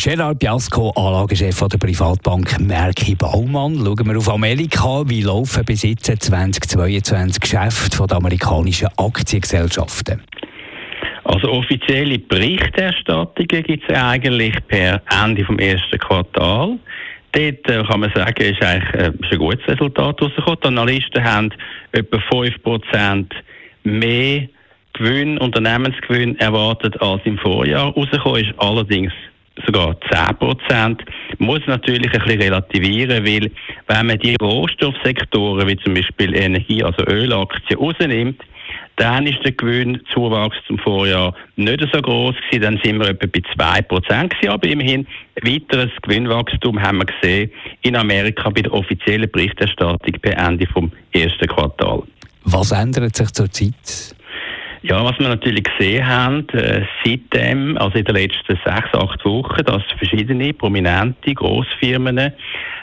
Gerard Biasco, Anlagechef der Privatbank Merki Baumann. Schauen wir auf Amerika. Wie laufen bis jetzt 2022 Geschäfte der amerikanischen Aktiengesellschaften? Also offizielle Berichterstattungen gibt es eigentlich per Ende vom ersten Quartal. Dort äh, kann man sagen, ist eigentlich äh, ist ein gutes Resultat rausgekommen. Die Analysten haben etwa 5% mehr Gewinn, Unternehmensgewinn erwartet als im Vorjahr. Rausgekommen ist allerdings sogar 10 Prozent. Muss natürlich ein bisschen relativieren, weil wenn man die Rohstoffsektoren wie zum Beispiel Energie, also Ölaktien rausnimmt, dann ist der Gewinnzuwachs zum Vorjahr nicht so groß gewesen. Dann sind wir etwa bei 2 Prozent gewesen. Aber immerhin weiteres Gewinnwachstum haben wir gesehen in Amerika bei der offiziellen Berichterstattung bei Ende vom ersten Quartal. Was ändert sich zurzeit? Ja, was wir natürlich gesehen haben, äh, seitdem, also in den letzten sechs, acht Wochen, dass verschiedene prominente Grossfirmen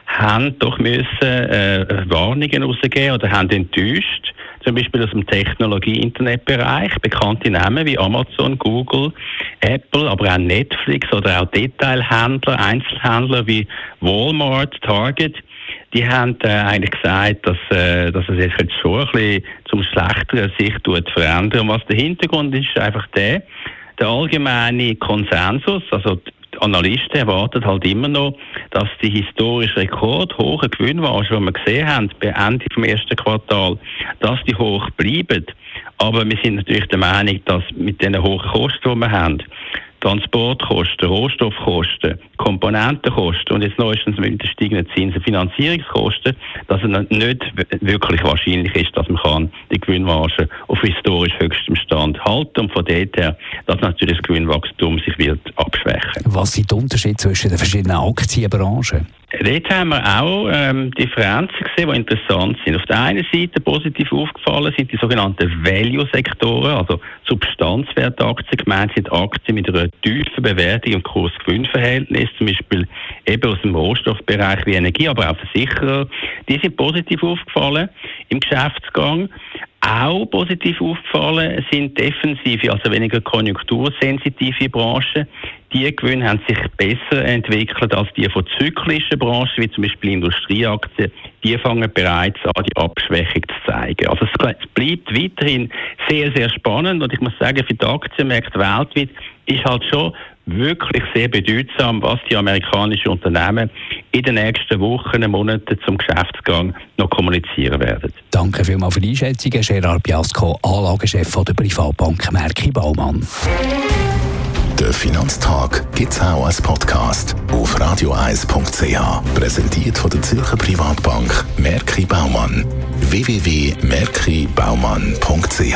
haben doch müssen äh, Warnungen rausgeben oder haben enttäuscht. Zum Beispiel aus dem Technologie-Internetbereich. Bekannte Namen wie Amazon, Google, Apple, aber auch Netflix oder auch Detailhändler, Einzelhändler wie Walmart, Target die haben äh, eigentlich gesagt, dass, äh, dass es jetzt schon ein bisschen zum Schlechteren sich tut. Und was der Hintergrund ist, ist einfach der, der allgemeine Konsensus, also die Analysten erwarten halt immer noch, dass die historisch rekordhohen Gewinnmargen, die wir gesehen haben, bei Ende vom ersten Quartal, dass die hoch bleiben. Aber wir sind natürlich der Meinung, dass mit den hohen Kosten, die wir haben, Transportkosten, Rohstoffkosten, Komponentenkosten und jetzt neuestens mit den steigenden Zinsen Finanzierungskosten, dass es nicht wirklich wahrscheinlich ist, dass man kann die Gewinnmarge auf historisch höchstem Stand halten und von dort her, dass natürlich das Gewinnwachstum sich wird abschwächen. Was sind die Unterschiede zwischen den verschiedenen Aktienbranchen? Dort haben wir auch ähm, Differenzen gesehen, die interessant sind. Auf der einen Seite positiv aufgefallen sind die sogenannten Value-Sektoren, also Substanzwertaktien. Gemeint sind Aktien mit einer tiefen Bewertung im Kurs-Gewinn-Verhältnis, zum Beispiel eben aus dem Rohstoffbereich wie Energie, aber auch Versicherer. Die sind positiv aufgefallen im Geschäftsgang. Auch positiv aufgefallen sind defensive, also weniger konjunktursensitive Branchen. Die Gewinne haben sich besser entwickelt als die von zyklischen Branchen, wie zum Beispiel Industrieaktien. Die fangen bereits an, die Abschwächung zu zeigen. Also es bleibt weiterhin sehr, sehr spannend und ich muss sagen, für die Aktienmärkte weltweit ist halt schon wirklich sehr bedeutsam, was die amerikanischen Unternehmen in den nächsten Wochen, und Monaten zum Geschäftsgang noch kommunizieren werden. Danke vielmals für die Einschätzung, Gerard Biasco, Anlagechef der Privatbank Merki Baumann. Der Finanztag gibt es auch als Podcast auf radioeis.ch. Präsentiert von der Zürcher Privatbank Merki Baumann. www.merkibaumann.ch